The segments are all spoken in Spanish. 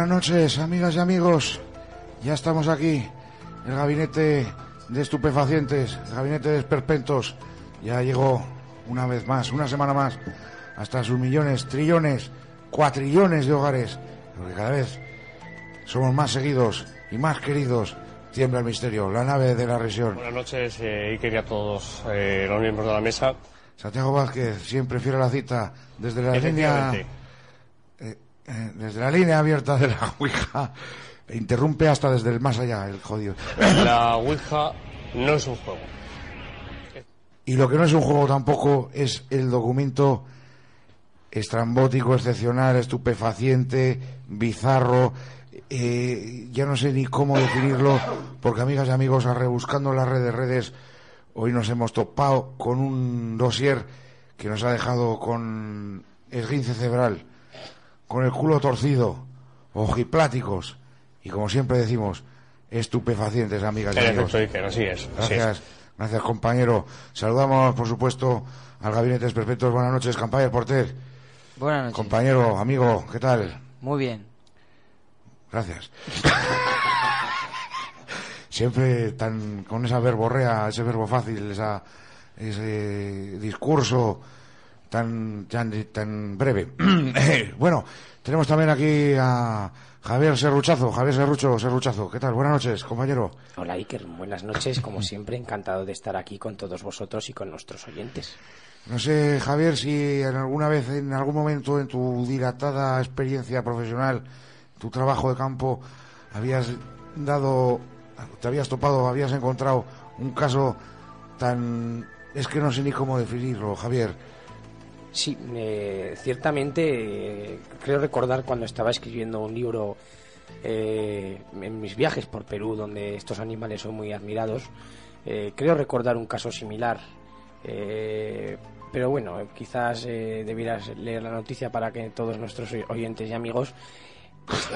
Buenas noches, amigas y amigos. Ya estamos aquí, el gabinete de estupefacientes, el gabinete de esperpentos. Ya llegó una vez más, una semana más, hasta sus millones, trillones, cuatrillones de hogares. Porque cada vez somos más seguidos y más queridos. Tiembla el misterio, la nave de la región. Buenas noches, eh, y a todos eh, los miembros de la mesa. Santiago Vázquez siempre fiel a la cita desde la línea. Eh, desde la línea abierta de la Ouija e interrumpe hasta desde el más allá el jodido. La Ouija no es un juego. Y lo que no es un juego tampoco es el documento estrambótico, excepcional, estupefaciente, bizarro. eh, ya no sé ni cómo definirlo, porque amigas y amigos, a rebuscando las redes redes, hoy nos hemos topado con un dossier que nos ha dejado con esguince cerebral, con el culo torcido, ojipláticos y, como siempre decimos, estupefacientes, amigas y En amigos. efecto, Iker, así es. así es. Gracias, gracias compañero. Saludamos, por supuesto, al Gabinete de Perfectos. Buenas noches, compañero Porter. Buenas noches. Compañero, amigo, ¿qué tal? Muy bien. Gracias. Siempre tan con esa verborrea, ese verbo fácil, esa, ese discurso tan, tan, tan breve. bueno, tenemos también aquí a Javier Serruchazo. Javier Serrucho, Serruchazo. ¿Qué tal? Buenas noches, compañero. Hola Iker, buenas noches, como siempre, encantado de estar aquí con todos vosotros y con nuestros oyentes. No sé, Javier, si en alguna vez, en algún momento en tu dilatada experiencia profesional, tu trabajo de campo, habías dado, te habías topado, habías encontrado un caso tan... Es que no sé ni cómo definirlo, Javier. Sí, eh, ciertamente eh, creo recordar cuando estaba escribiendo un libro eh, en mis viajes por Perú, donde estos animales son muy admirados, eh, creo recordar un caso similar. Eh, pero bueno, quizás debieras leer la noticia para que todos nuestros oy- oyentes y amigos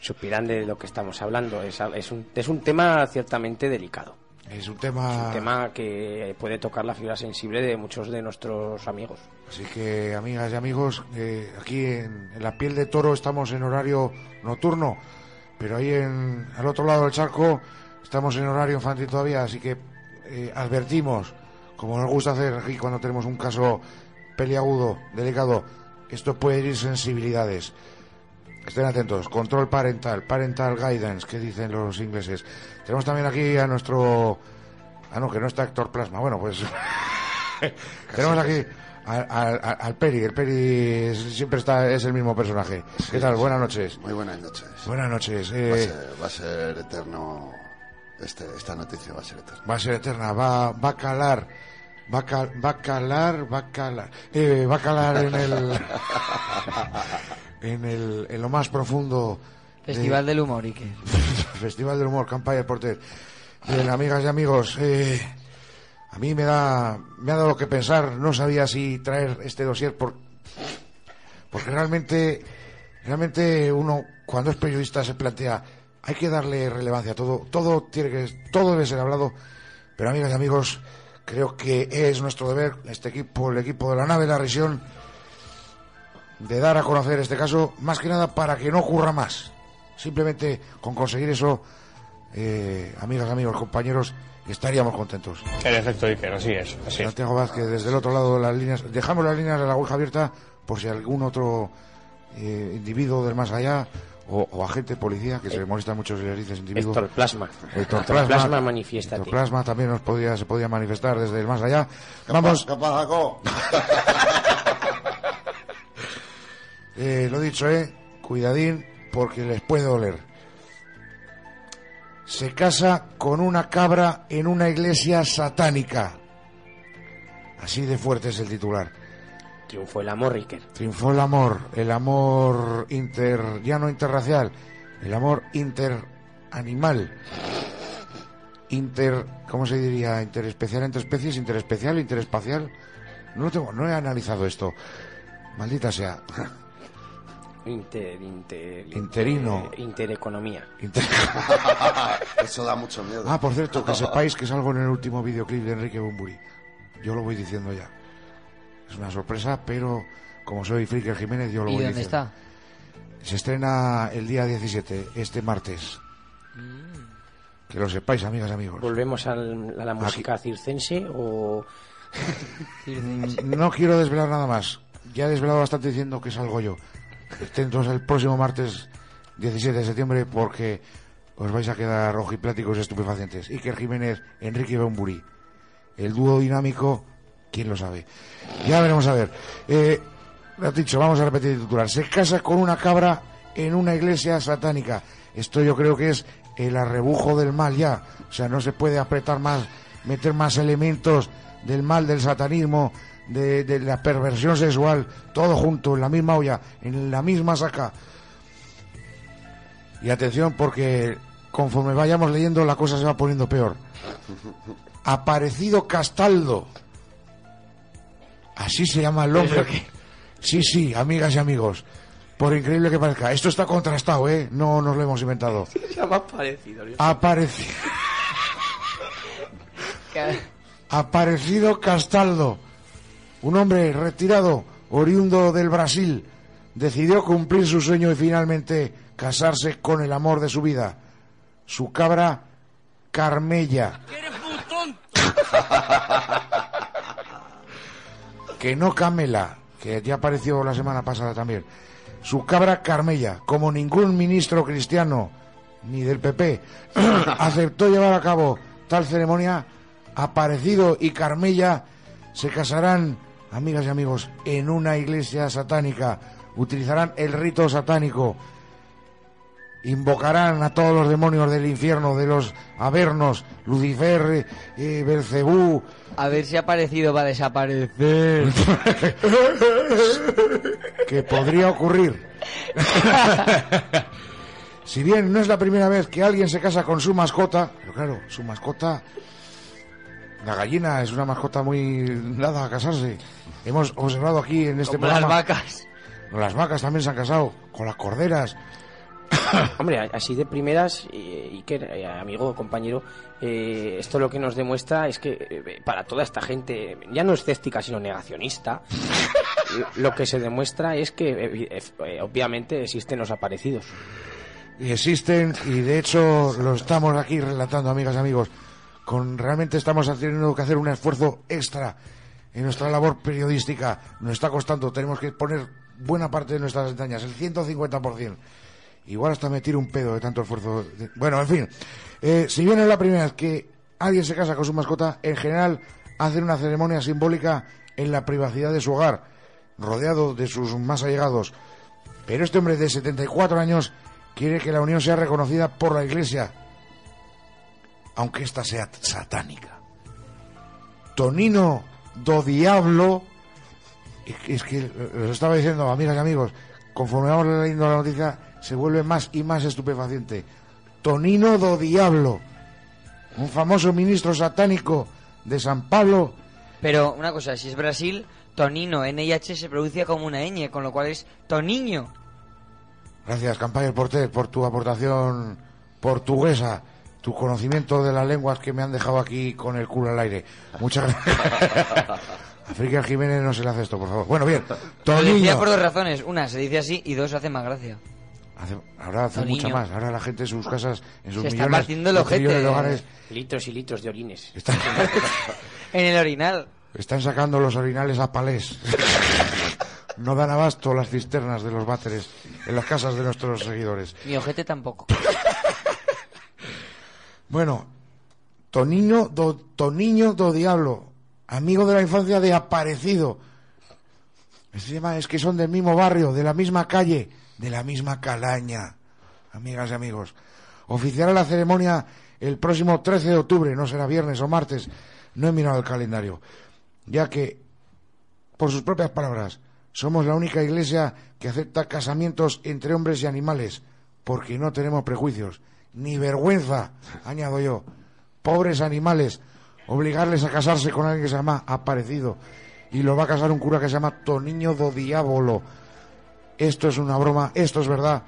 supieran de lo que estamos hablando. Es, es, un, es un tema ciertamente delicado. Es un tema... Un tema que puede tocar la fibra sensible de muchos de nuestros amigos. Así que, amigas y amigos, eh, aquí en, en la piel de toro estamos en horario nocturno, pero ahí en, al otro lado del charco estamos en horario infantil todavía, así que eh, advertimos, como nos gusta hacer aquí cuando tenemos un caso peliagudo, delicado, esto puede herir sensibilidades. Estén atentos, control parental, parental guidance, que dicen los ingleses. Tenemos también aquí a nuestro... Ah, no, que no está Héctor Plasma. Bueno, pues... tenemos aquí al, al- Peri. El Peri es- siempre está, es el mismo personaje. ¿Qué tal? Buenas noches. Muy buenas noches. Buenas noches. Va a, eh, ser, va a ser eterno. Este, esta noticia va a ser eterna. va a ser eterna, va, va a calar, va a, cal- va a calar, va a calar, eh, va a calar en el, en el, en lo más profundo. de- Festival del Humor, Iker. Festival del Humor, Campaña Porter. Bien, amigas y amigos, eh, a mí me da, me ha dado que pensar, no sabía si traer este dossier por, porque realmente, realmente uno cuando es periodista se plantea, hay que darle relevancia a todo, todo tiene que, todo debe ser hablado, pero amigas y amigos, creo que es nuestro deber, este equipo, el equipo de la nave de la región, de dar a conocer este caso, más que nada para que no ocurra más. Simplemente con conseguir eso, eh, amigas, amigos, compañeros, estaríamos contentos. En efecto, Iker, así es. Así es. Santiago Vázquez, desde el otro lado de las líneas, dejamos las líneas de la Ouija abierta por si algún otro eh, individuo del más allá o, o agente policía, que se molesta mucho si les dices individuo. Héctor Plasma. Héctor Héctor Plasma, manifiéstate. Héctor Plasma también nos podía, se podía manifestar desde el más allá. Vamos, ¿Qué pasa? eh, lo dicho, eh, cuidadín, porque les puede doler. Se casa con una cabra en una iglesia satánica. Así de fuerte es el titular. Triunfó el amor, Riker. Triunfó el amor, el amor inter, ya no interracial, el amor interanimal. Inter, ¿cómo se diría? Interespecial entre especies, interespecial, interespacial. No lo tengo, no he analizado esto. Maldita sea. Inter, inter, Interino. inter- intereconomía. Inter- Eso da mucho miedo. Ah, por cierto, que sepáis que salgo en el último videoclip de Enrique Bumburi. Yo lo voy diciendo ya. Es una sorpresa, pero como soy Friker Jiménez, yo lo ¿Y voy dónde diciendo. está? Se estrena el día 17, este martes. Que lo sepáis, amigas y amigos. ¿Volvemos al- a la música circense o...? No quiero desvelar nada más. Ya he desvelado bastante diciendo que salgo yo. Atentos el próximo martes 17 de septiembre porque os vais a quedar rojipláticos estupefacientes. Iker Jiménez, Enrique Bumburi. El dúo dinámico, quién lo sabe. Ya veremos a ver. Eh, lo dicho, vamos a repetir el titular. Se casa con una cabra en una iglesia satánica. Esto yo creo que es el arrebujo del mal ya. O sea, no se puede apretar más, meter más elementos del mal, del satanismo, de, de la perversión sexual, todo junto, en la misma olla, en la misma saca. Y atención porque conforme vayamos leyendo la cosa se va poniendo peor. Aparecido Castaldo. Así se llama el hombre. Sí, sí, amigas y amigos. Por increíble que parezca. Esto está contrastado, ¿eh? No nos lo hemos inventado. Se llama parecido. Aparecido. Aparecido Castaldo, un hombre retirado, oriundo del Brasil, decidió cumplir su sueño y finalmente casarse con el amor de su vida, su cabra Carmella. que no Camela, que ya apareció la semana pasada también. Su cabra Carmella, como ningún ministro cristiano ni del PP aceptó llevar a cabo tal ceremonia, Aparecido y Carmella se casarán, amigas y amigos, en una iglesia satánica. Utilizarán el rito satánico. Invocarán a todos los demonios del infierno, de los avernos, Lucifer, eh, Belcebú, A ver si ha parecido va a desaparecer. que podría ocurrir. si bien no es la primera vez que alguien se casa con su mascota, pero claro, su mascota, la gallina es una mascota muy dada a casarse. Hemos observado aquí en este Como las programa. vacas. Las vacas también se han casado, con las corderas. Hombre, así de primeras, Iker, eh, amigo, compañero, eh, esto lo que nos demuestra es que eh, para toda esta gente, ya no escéptica, sino negacionista, lo- que se demuestra es que eh, obviamente existen los aparecidos. Y existen, y de hecho lo estamos aquí relatando, amigas y amigos. Con realmente estamos teniendo que hacer un esfuerzo extra en nuestra labor periodística. Nos está costando, tenemos que poner buena parte de nuestras entrañas, el 150%. Igual hasta me tiro un pedo de tanto esfuerzo. Bueno, en fin. Eh, si bien es la primera vez que alguien se casa con su mascota, en general hacen una ceremonia simbólica en la privacidad de su hogar, rodeado de sus más allegados. Pero este hombre de 74 años quiere que la unión sea reconocida por la Iglesia, aunque ésta sea satánica. Tonino do Diablo, es que os estaba diciendo, amigas y amigos, conforme vamos leyendo la noticia, se vuelve más y más estupefaciente. Tonino do Diablo, un famoso ministro satánico de San Pablo, Pero una cosa, si es Brasil, Tonino, NIH se pronuncia como una ñ, con lo cual es Toniño. Gracias, Campaña Porter, por tu aportación portuguesa, tu conocimiento de las lenguas que me han dejado aquí con el culo al aire. Muchas gracias. A Fricker Jiménez no se le hace esto, por favor. Bueno, bien. Lo decía por dos razones. Una, se dice así y dos, hace más gracia. Hace- ahora hace Toniño. mucha más. Ahora la gente en sus casas, en sus Se está millones, de ojete. trillones de hogares, Litros y litros de orines. En el orinal. están sacando los orinales a palés. No dan abasto las cisternas de los váteres en las casas de nuestros seguidores. Mi ojete tampoco. Bueno, Toniño do, Toniño Diablo, amigo de la infancia de Aparecido. Encima es que son del mismo barrio, de la misma calle, de la misma calaña. Amigas y amigos. Oficiará la ceremonia el próximo 13 de octubre, no será viernes o martes, no he mirado el calendario, ya que, por sus propias palabras, somos la única iglesia que acepta casamientos entre hombres y animales, porque no tenemos prejuicios, ni vergüenza, añado yo. Pobres animales, obligarles a casarse con alguien que se llama Aparecido, y lo va a casar un cura que se llama Toniño do Diabolo. Esto es una broma, esto es verdad.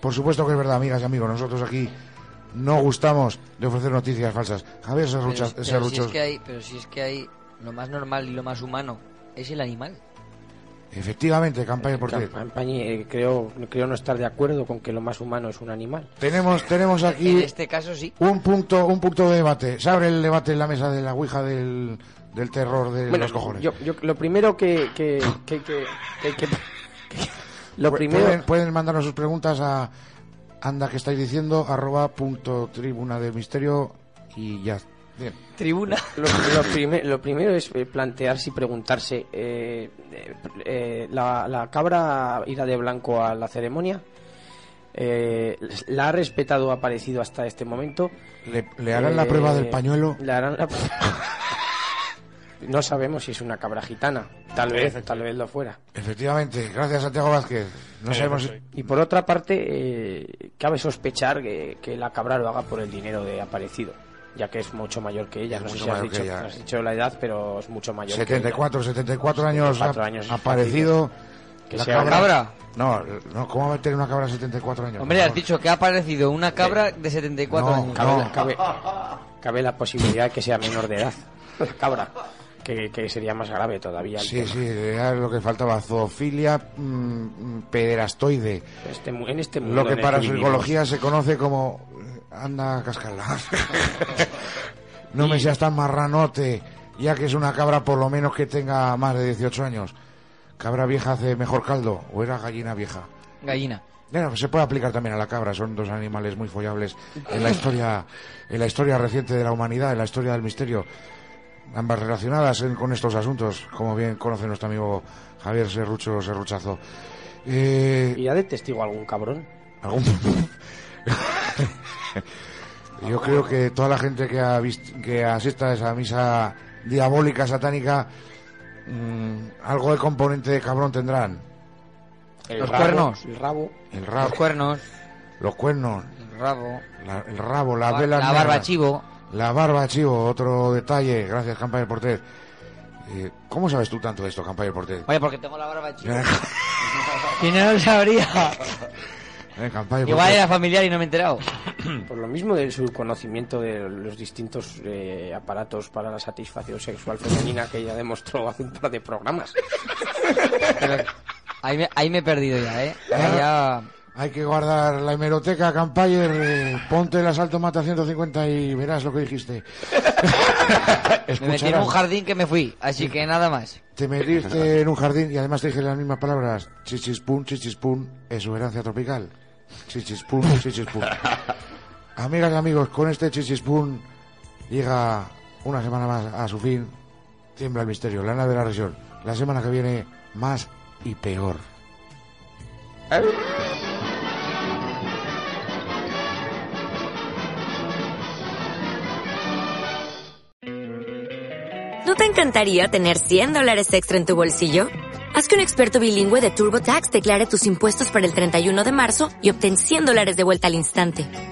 Por supuesto que es verdad, amigas y amigos. Nosotros aquí no gustamos de ofrecer noticias falsas. Javier Pero, Serrucha- pero si Serruchos. es que hay, pero si es que hay lo más normal y lo más humano es el animal. Efectivamente, campaña por ti. Campañi, eh, creo, creo no estar de acuerdo con que lo más humano es un animal. Tenemos, tenemos En aquí este caso sí. un punto, un punto de debate. Se abre el debate en la mesa de la ouija del, del terror de Bueno, los cojones. yo, yo- lo primero que, que, que, que- que- que- lo Pu- primero Pueden, pueden mandarnos sus preguntas a anda que estáis diciendo arroba punto tribuna de misterio y ya. Bien. Tribuna. Lo, lo prime- lo primero es eh, plantearse y preguntarse, eh, eh, eh, la, la cabra irá de blanco a la ceremonia? Eh, ¿La ha respetado o ha aparecido hasta este momento? ¿Le, le harán la Eh, prueba del pañuelo? le harán la- no sabemos si es una cabra gitana, tal vez, tal vez lo fuera. Efectivamente, gracias Santiago Vázquez. No sabemos. si- Y por otra parte, eh, cabe sospechar que, que la cabra lo haga por el dinero de aparecido, ya que es mucho mayor que ella. Es No sé si has dicho, ella. has dicho la edad, pero es mucho mayor. que 74, 74 años, 74 ha- años, ha aparecido. Que la sea ¿La cabra? No, no, ¿cómo va a tener una cabra de 74 años? Hombre, has dicho que ha aparecido una cabra de 74 No, años. Cabe, No. la- cabe, cabe la posibilidad de que sea menor de edad, la cabra, que, que sería más grave todavía. el Sí, tema. sí, era lo que faltaba. Zoofilia mm, mm, pederastoide. Este en este mundo Lo que para vivimos. psicología se conoce como anda a cascarla. no me seas tan marranote, ya que es una cabra por lo menos que tenga más de 18 años. Cabra vieja hace mejor caldo, o era gallina vieja. Gallina. Bueno, se puede aplicar también a la cabra, son dos animales muy follables en la historia, en la historia reciente de la humanidad, en la historia del misterio, ambas relacionadas en- con estos asuntos, como bien conoce nuestro amigo Javier Serrucho Serruchazo. Eh, ¿Y ha de testigo algún cabrón? algún- Yo creo que toda la gente que, ha vist- que asista a esa misa diabólica, satánica, mm, algo de componente de cabrón tendrán. El Los rabo, cuernos. El rabo. El Los rabo, cuernos, los cuernos, el rabo, la- el rabo, las la, velas la barba negras. chivo. La barba, chivo, otro detalle. Gracias, Campaña Porter. Eh, ¿Cómo sabes tú tanto de esto, Campaña Porter? Oye, porque tengo la barba chivo. Eh, Y no lo sabría. Campaña Igual era familiar y no me he enterado. Por lo mismo de su conocimiento de los distintos eh, aparatos para la satisfacción sexual femenina que ella demostró hace un par de programas. Pero ahí, me, ahí me he perdido ya, ¿eh? Ahí ya... Hay que guardar la hemeroteca, Campayer. eh, ponte el asalto mata 150 y verás lo que dijiste. Me metí en un jardín que me fui, así que nada más. Te metiste en un jardín y además te dije las mismas palabras. Chichispun, chichispun, exuberancia tropical. Chichispun, chichispun. Amigas y amigos, con este chichispun llega una semana más a su fin. Tiembla el misterio, la nave de la región. La semana que viene, más y peor. ¿No te encantaría tener 100 dólares extra en tu bolsillo? Haz que un experto bilingüe de TurboTax declare tus impuestos para el 31 de marzo y obtén 100 dólares de vuelta al instante.